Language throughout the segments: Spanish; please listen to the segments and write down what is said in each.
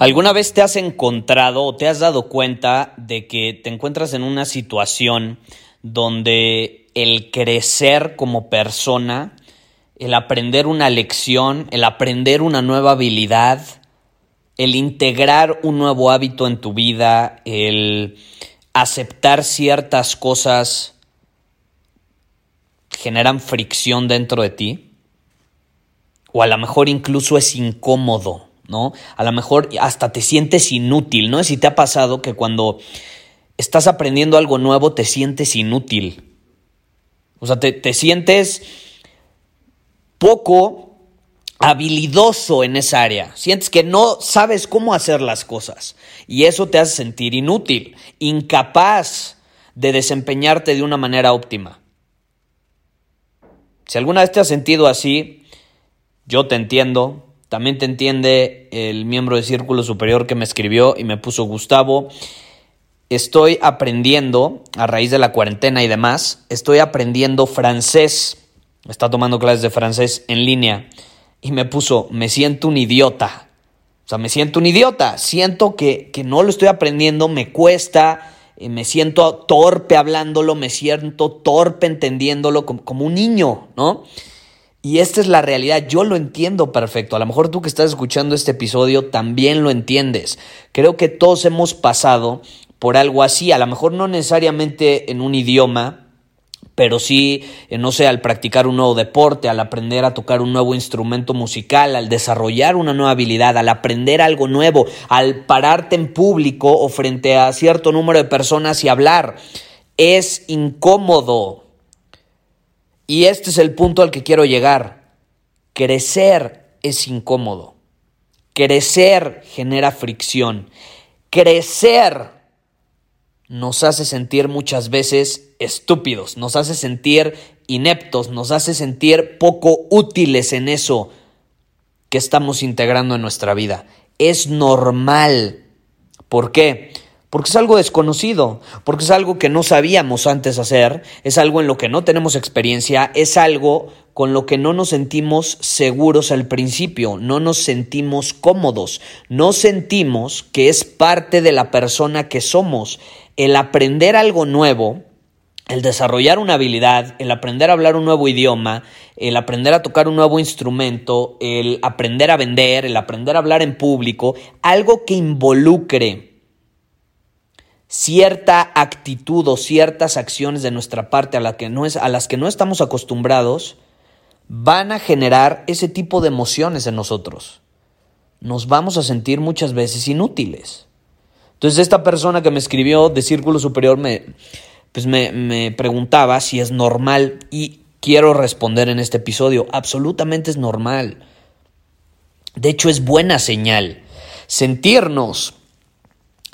¿Alguna vez te has encontrado o te has dado cuenta de que te encuentras en una situación donde el crecer como persona, el aprender una lección, el aprender una nueva habilidad, el integrar un nuevo hábito en tu vida, el aceptar ciertas cosas generan fricción dentro de ti? O a lo mejor incluso es incómodo ¿no? A lo mejor hasta te sientes inútil, ¿no? Si te ha pasado que cuando estás aprendiendo algo nuevo te sientes inútil. O sea, te, te sientes poco habilidoso en esa área. Sientes que no sabes cómo hacer las cosas. Y eso te hace sentir inútil, incapaz de desempeñarte de una manera óptima. Si alguna vez te has sentido así, yo te entiendo, también te entiende el miembro de Círculo Superior que me escribió y me puso Gustavo. Estoy aprendiendo, a raíz de la cuarentena y demás, estoy aprendiendo francés. Está tomando clases de francés en línea. Y me puso, me siento un idiota. O sea, me siento un idiota. Siento que, que no lo estoy aprendiendo, me cuesta, eh, me siento torpe hablándolo, me siento torpe entendiéndolo como, como un niño, ¿no? Y esta es la realidad, yo lo entiendo perfecto. A lo mejor tú que estás escuchando este episodio también lo entiendes. Creo que todos hemos pasado por algo así, a lo mejor no necesariamente en un idioma, pero sí, eh, no sé, al practicar un nuevo deporte, al aprender a tocar un nuevo instrumento musical, al desarrollar una nueva habilidad, al aprender algo nuevo, al pararte en público o frente a cierto número de personas y hablar. Es incómodo, y este es el punto al que quiero llegar. Crecer es incómodo. Crecer genera fricción. Crecer nos hace sentir muchas veces estúpidos, nos hace sentir ineptos, nos hace sentir poco útiles en eso que estamos integrando en nuestra vida. Es normal. ¿Por qué? Porque es algo desconocido, porque es algo que no sabíamos antes hacer, es algo en lo que no tenemos experiencia, es algo con lo que no nos sentimos seguros al principio, no nos sentimos cómodos, no sentimos que es parte de la persona que somos. El aprender algo nuevo, el desarrollar una habilidad, el aprender a hablar un nuevo idioma, el aprender a tocar un nuevo instrumento, el aprender a vender, el aprender a hablar en público, algo que involucre cierta actitud o ciertas acciones de nuestra parte a, la que no es, a las que no estamos acostumbrados, van a generar ese tipo de emociones en nosotros. Nos vamos a sentir muchas veces inútiles. Entonces esta persona que me escribió de Círculo Superior me, pues me, me preguntaba si es normal y quiero responder en este episodio. Absolutamente es normal. De hecho es buena señal. Sentirnos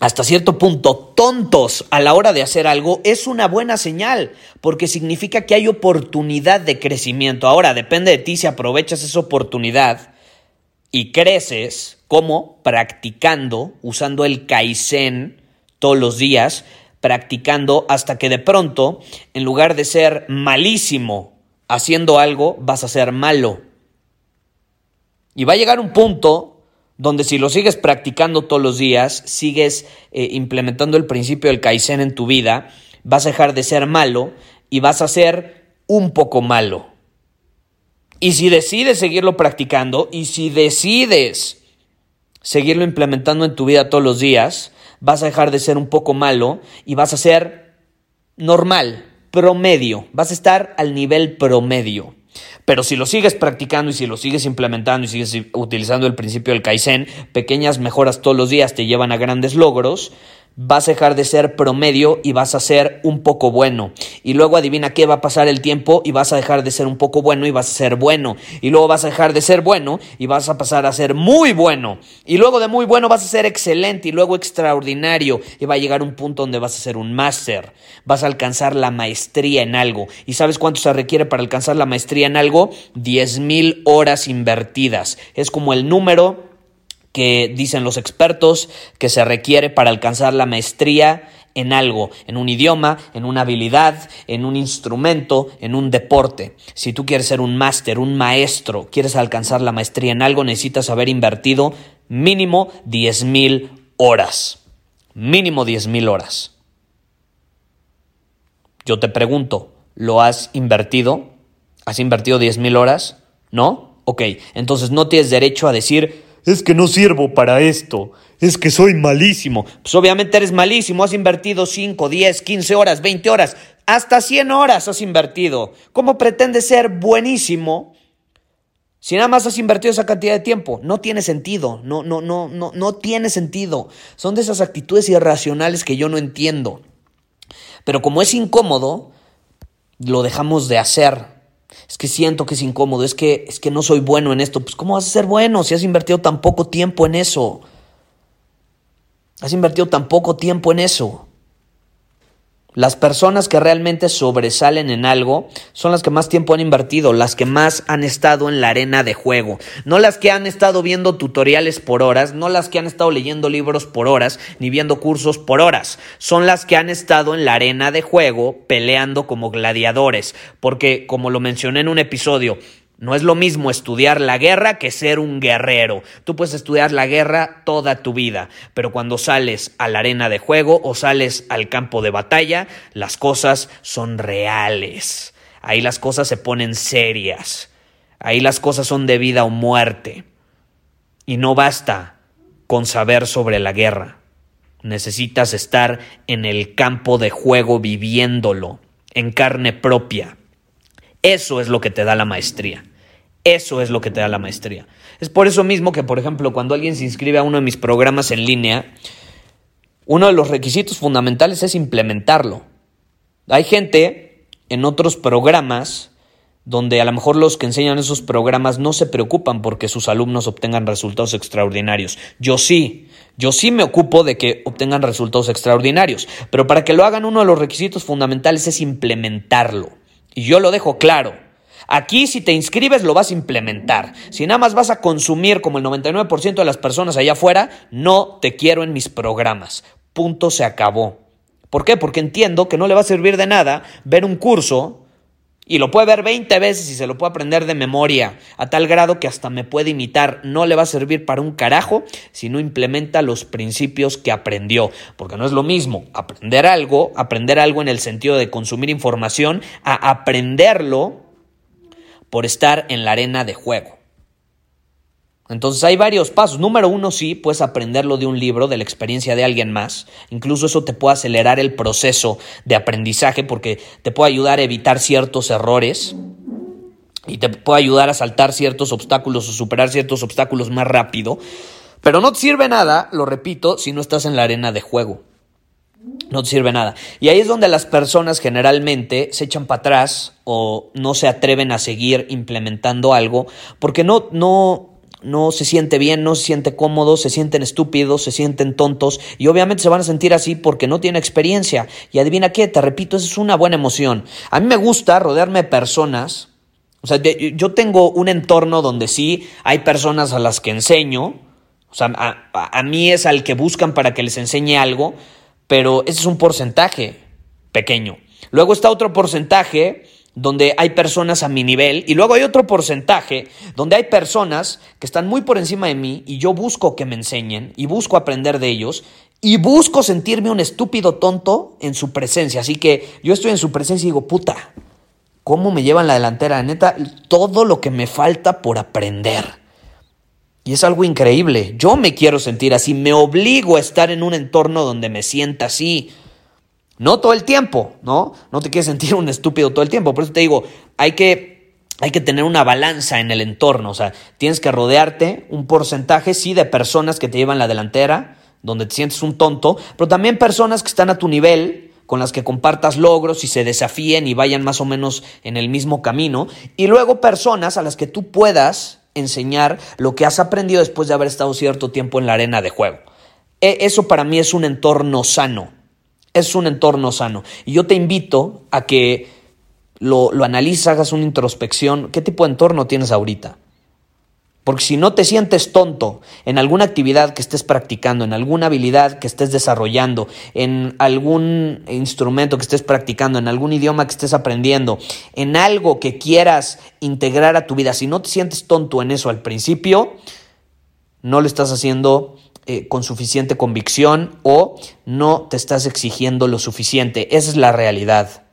hasta cierto punto tontos a la hora de hacer algo es una buena señal, porque significa que hay oportunidad de crecimiento. Ahora depende de ti si aprovechas esa oportunidad y creces, como practicando, usando el Kaizen todos los días, practicando hasta que de pronto, en lugar de ser malísimo haciendo algo, vas a ser malo. Y va a llegar un punto donde si lo sigues practicando todos los días, sigues eh, implementando el principio del Kaizen en tu vida, vas a dejar de ser malo y vas a ser un poco malo. Y si decides seguirlo practicando y si decides seguirlo implementando en tu vida todos los días, vas a dejar de ser un poco malo y vas a ser normal, promedio, vas a estar al nivel promedio. Pero si lo sigues practicando y si lo sigues implementando y sigues utilizando el principio del Kaizen, pequeñas mejoras todos los días te llevan a grandes logros, vas a dejar de ser promedio y vas a ser un poco bueno. Y luego adivina qué va a pasar el tiempo y vas a dejar de ser un poco bueno y vas a ser bueno. Y luego vas a dejar de ser bueno y vas a pasar a ser muy bueno. Y luego de muy bueno vas a ser excelente y luego extraordinario. Y va a llegar un punto donde vas a ser un máster. Vas a alcanzar la maestría en algo. ¿Y sabes cuánto se requiere para alcanzar la maestría en algo? 10 mil horas invertidas. Es como el número que dicen los expertos que se requiere para alcanzar la maestría en algo, en un idioma, en una habilidad, en un instrumento, en un deporte. Si tú quieres ser un máster, un maestro, quieres alcanzar la maestría en algo, necesitas haber invertido mínimo 10 mil horas. Mínimo 10 mil horas. Yo te pregunto, ¿lo has invertido? ¿Has invertido 10 mil horas? ¿No? Ok, entonces no tienes derecho a decir, es que no sirvo para esto, es que soy malísimo. Pues obviamente eres malísimo, has invertido 5, 10, 15 horas, 20 horas, hasta 100 horas has invertido. ¿Cómo pretendes ser buenísimo si nada más has invertido esa cantidad de tiempo? No tiene sentido, no, no, no, no, no tiene sentido. Son de esas actitudes irracionales que yo no entiendo. Pero como es incómodo, lo dejamos de hacer es que siento que es incómodo, es que, es que no soy bueno en esto. Pues ¿cómo vas a ser bueno si has invertido tan poco tiempo en eso? Has invertido tan poco tiempo en eso. Las personas que realmente sobresalen en algo son las que más tiempo han invertido, las que más han estado en la arena de juego, no las que han estado viendo tutoriales por horas, no las que han estado leyendo libros por horas, ni viendo cursos por horas, son las que han estado en la arena de juego peleando como gladiadores, porque como lo mencioné en un episodio, no es lo mismo estudiar la guerra que ser un guerrero. Tú puedes estudiar la guerra toda tu vida, pero cuando sales a la arena de juego o sales al campo de batalla, las cosas son reales. Ahí las cosas se ponen serias. Ahí las cosas son de vida o muerte. Y no basta con saber sobre la guerra. Necesitas estar en el campo de juego viviéndolo, en carne propia. Eso es lo que te da la maestría. Eso es lo que te da la maestría. Es por eso mismo que, por ejemplo, cuando alguien se inscribe a uno de mis programas en línea, uno de los requisitos fundamentales es implementarlo. Hay gente en otros programas donde a lo mejor los que enseñan esos programas no se preocupan porque sus alumnos obtengan resultados extraordinarios. Yo sí, yo sí me ocupo de que obtengan resultados extraordinarios, pero para que lo hagan uno de los requisitos fundamentales es implementarlo. Y yo lo dejo claro. Aquí si te inscribes lo vas a implementar. Si nada más vas a consumir como el 99% de las personas allá afuera, no te quiero en mis programas. Punto se acabó. ¿Por qué? Porque entiendo que no le va a servir de nada ver un curso y lo puede ver 20 veces y se lo puede aprender de memoria a tal grado que hasta me puede imitar. No le va a servir para un carajo si no implementa los principios que aprendió. Porque no es lo mismo aprender algo, aprender algo en el sentido de consumir información, a aprenderlo por estar en la arena de juego. Entonces hay varios pasos. Número uno, sí, puedes aprenderlo de un libro, de la experiencia de alguien más. Incluso eso te puede acelerar el proceso de aprendizaje porque te puede ayudar a evitar ciertos errores y te puede ayudar a saltar ciertos obstáculos o superar ciertos obstáculos más rápido. Pero no te sirve nada, lo repito, si no estás en la arena de juego no te sirve nada. Y ahí es donde las personas generalmente se echan para atrás o no se atreven a seguir implementando algo porque no, no, no se siente bien, no se siente cómodo, se sienten estúpidos, se sienten tontos y obviamente se van a sentir así porque no tienen experiencia. Y adivina qué, te repito, esa es una buena emoción. A mí me gusta rodearme de personas. O sea, yo tengo un entorno donde sí hay personas a las que enseño. O sea, a, a mí es al que buscan para que les enseñe algo pero ese es un porcentaje pequeño. Luego está otro porcentaje donde hay personas a mi nivel y luego hay otro porcentaje donde hay personas que están muy por encima de mí y yo busco que me enseñen y busco aprender de ellos y busco sentirme un estúpido tonto en su presencia. Así que yo estoy en su presencia y digo, puta, ¿cómo me llevan la delantera? Neta, todo lo que me falta por aprender. Y es algo increíble. Yo me quiero sentir así, me obligo a estar en un entorno donde me sienta así. No todo el tiempo, ¿no? No te quieres sentir un estúpido todo el tiempo. Por eso te digo, hay que, hay que tener una balanza en el entorno. O sea, tienes que rodearte un porcentaje, sí, de personas que te llevan la delantera, donde te sientes un tonto, pero también personas que están a tu nivel, con las que compartas logros y se desafíen y vayan más o menos en el mismo camino. Y luego personas a las que tú puedas enseñar lo que has aprendido después de haber estado cierto tiempo en la arena de juego. E, eso para mí es un entorno sano es un entorno sano. Y yo te invito a que lo, lo analices, hagas una introspección. ¿Qué tipo de entorno tienes ahorita? Porque si no te sientes tonto en alguna actividad que estés practicando, en alguna habilidad que estés desarrollando, en algún instrumento que estés practicando, en algún idioma que estés aprendiendo, en algo que quieras integrar a tu vida, si no te sientes tonto en eso al principio, no lo estás haciendo eh, con suficiente convicción o no te estás exigiendo lo suficiente. Esa es la realidad.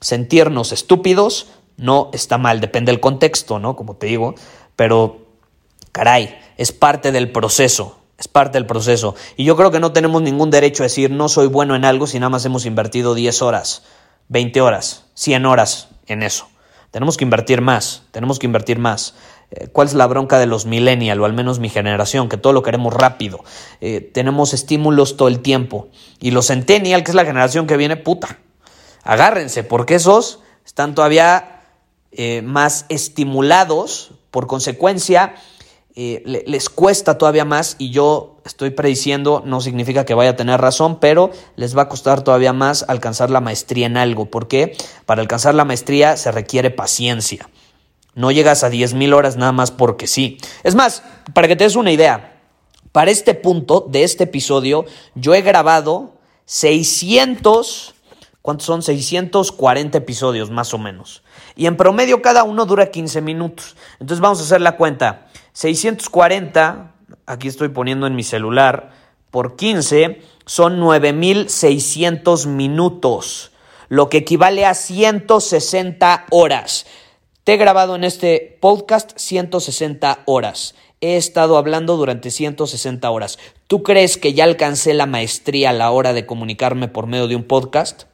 Sentirnos estúpidos no está mal, depende del contexto, ¿no? Como te digo, pero caray, es parte del proceso. Es parte del proceso. Y yo creo que no tenemos ningún derecho a decir no soy bueno en algo si nada más hemos invertido 10 horas, 20 horas, 100 horas en eso. Tenemos que invertir más, tenemos que invertir más. Eh, ¿Cuál es la bronca de los millennials, o al menos mi generación, que todo lo queremos rápido? Eh, tenemos estímulos todo el tiempo. Y los centennial, que es la generación que viene, puta, agárrense, porque esos están todavía eh, más estimulados, por consecuencia, les cuesta todavía más y yo estoy prediciendo, no significa que vaya a tener razón, pero les va a costar todavía más alcanzar la maestría en algo, porque para alcanzar la maestría se requiere paciencia. No llegas a 10.000 horas nada más porque sí. Es más, para que te des una idea, para este punto de este episodio, yo he grabado 600, ¿cuántos son? 640 episodios más o menos. Y en promedio cada uno dura 15 minutos. Entonces vamos a hacer la cuenta. 640, aquí estoy poniendo en mi celular, por 15 son 9600 minutos, lo que equivale a 160 horas. Te he grabado en este podcast 160 horas. He estado hablando durante 160 horas. ¿Tú crees que ya alcancé la maestría a la hora de comunicarme por medio de un podcast?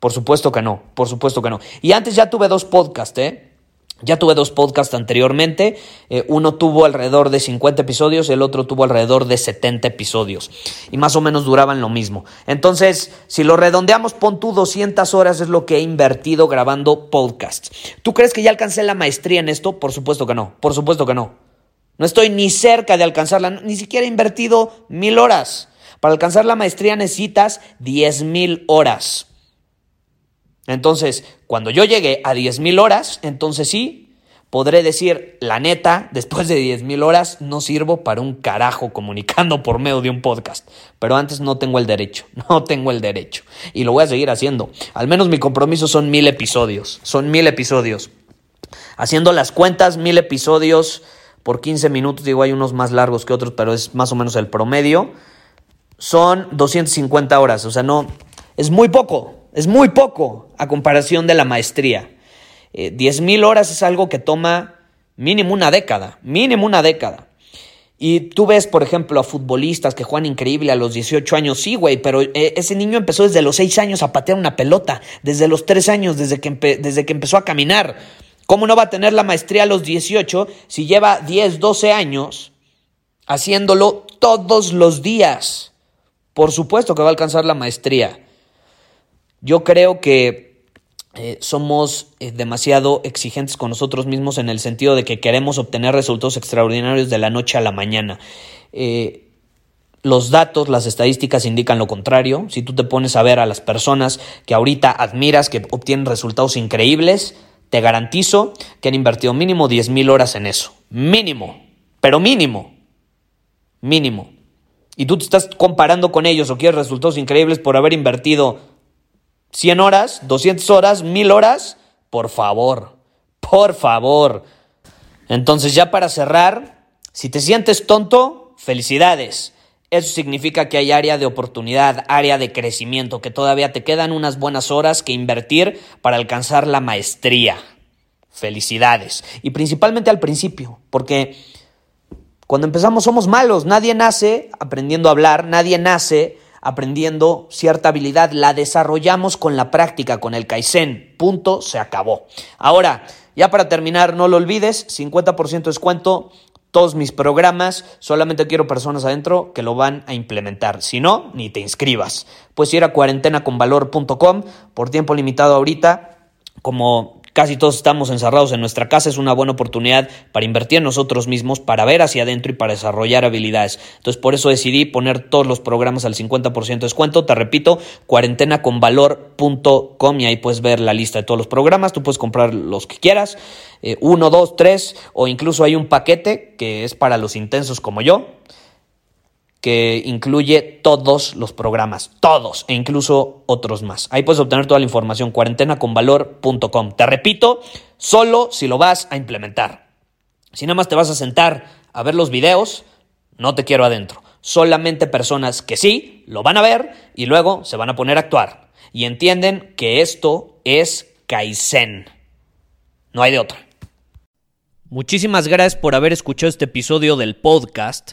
Por supuesto que no, por supuesto que no. Y antes ya tuve dos podcasts, ¿eh? Ya tuve dos podcasts anteriormente, eh, uno tuvo alrededor de 50 episodios, el otro tuvo alrededor de 70 episodios y más o menos duraban lo mismo. Entonces, si lo redondeamos, pon tú 200 horas es lo que he invertido grabando podcasts. ¿Tú crees que ya alcancé la maestría en esto? Por supuesto que no, por supuesto que no. No estoy ni cerca de alcanzarla, ni siquiera he invertido mil horas. Para alcanzar la maestría necesitas 10 mil horas. Entonces, cuando yo llegue a 10.000 horas, entonces sí, podré decir, la neta, después de 10.000 horas no sirvo para un carajo comunicando por medio de un podcast. Pero antes no tengo el derecho, no tengo el derecho. Y lo voy a seguir haciendo. Al menos mi compromiso son mil episodios, son mil episodios. Haciendo las cuentas, mil episodios por 15 minutos, digo, hay unos más largos que otros, pero es más o menos el promedio. Son 250 horas, o sea, no, es muy poco, es muy poco a comparación de la maestría. Eh, 10.000 horas es algo que toma mínimo una década, mínimo una década. Y tú ves, por ejemplo, a futbolistas que juegan increíble a los 18 años, sí, güey, pero eh, ese niño empezó desde los 6 años a patear una pelota, desde los 3 años, desde que, desde que empezó a caminar. ¿Cómo no va a tener la maestría a los 18 si lleva 10, 12 años haciéndolo todos los días? Por supuesto que va a alcanzar la maestría. Yo creo que eh, somos eh, demasiado exigentes con nosotros mismos en el sentido de que queremos obtener resultados extraordinarios de la noche a la mañana. Eh, los datos, las estadísticas indican lo contrario. Si tú te pones a ver a las personas que ahorita admiras, que obtienen resultados increíbles, te garantizo que han invertido mínimo 10 mil horas en eso. Mínimo, pero mínimo. Mínimo. Y tú te estás comparando con ellos o quieres resultados increíbles por haber invertido 100 horas, 200 horas, 1000 horas, por favor, por favor. Entonces ya para cerrar, si te sientes tonto, felicidades. Eso significa que hay área de oportunidad, área de crecimiento, que todavía te quedan unas buenas horas que invertir para alcanzar la maestría. Felicidades. Y principalmente al principio, porque Cuando empezamos somos malos, nadie nace aprendiendo a hablar, nadie nace aprendiendo cierta habilidad, la desarrollamos con la práctica, con el Kaizen, punto, se acabó. Ahora, ya para terminar, no lo olvides, 50% descuento, todos mis programas, solamente quiero personas adentro que lo van a implementar. Si no, ni te inscribas. Puedes ir a cuarentenaconvalor.com por tiempo limitado ahorita, como Casi todos estamos encerrados en nuestra casa, es una buena oportunidad para invertir en nosotros mismos, para ver hacia adentro y para desarrollar habilidades. Entonces, por eso decidí poner todos los programas al 50% de descuento. Te repito, cuarentenaconvalor.com y ahí puedes ver la lista de todos los programas. Tú puedes comprar los que quieras, eh, uno, dos, tres, o incluso hay un paquete que es para los intensos como yo que incluye todos los programas, todos, e incluso otros más. Ahí puedes obtener toda la información, cuarentenaconvalor.com. Te repito, solo si lo vas a implementar. Si nada más te vas a sentar a ver los videos, no te quiero adentro. Solamente personas que sí, lo van a ver y luego se van a poner a actuar. Y entienden que esto es Kaizen. No hay de otra. Muchísimas gracias por haber escuchado este episodio del podcast.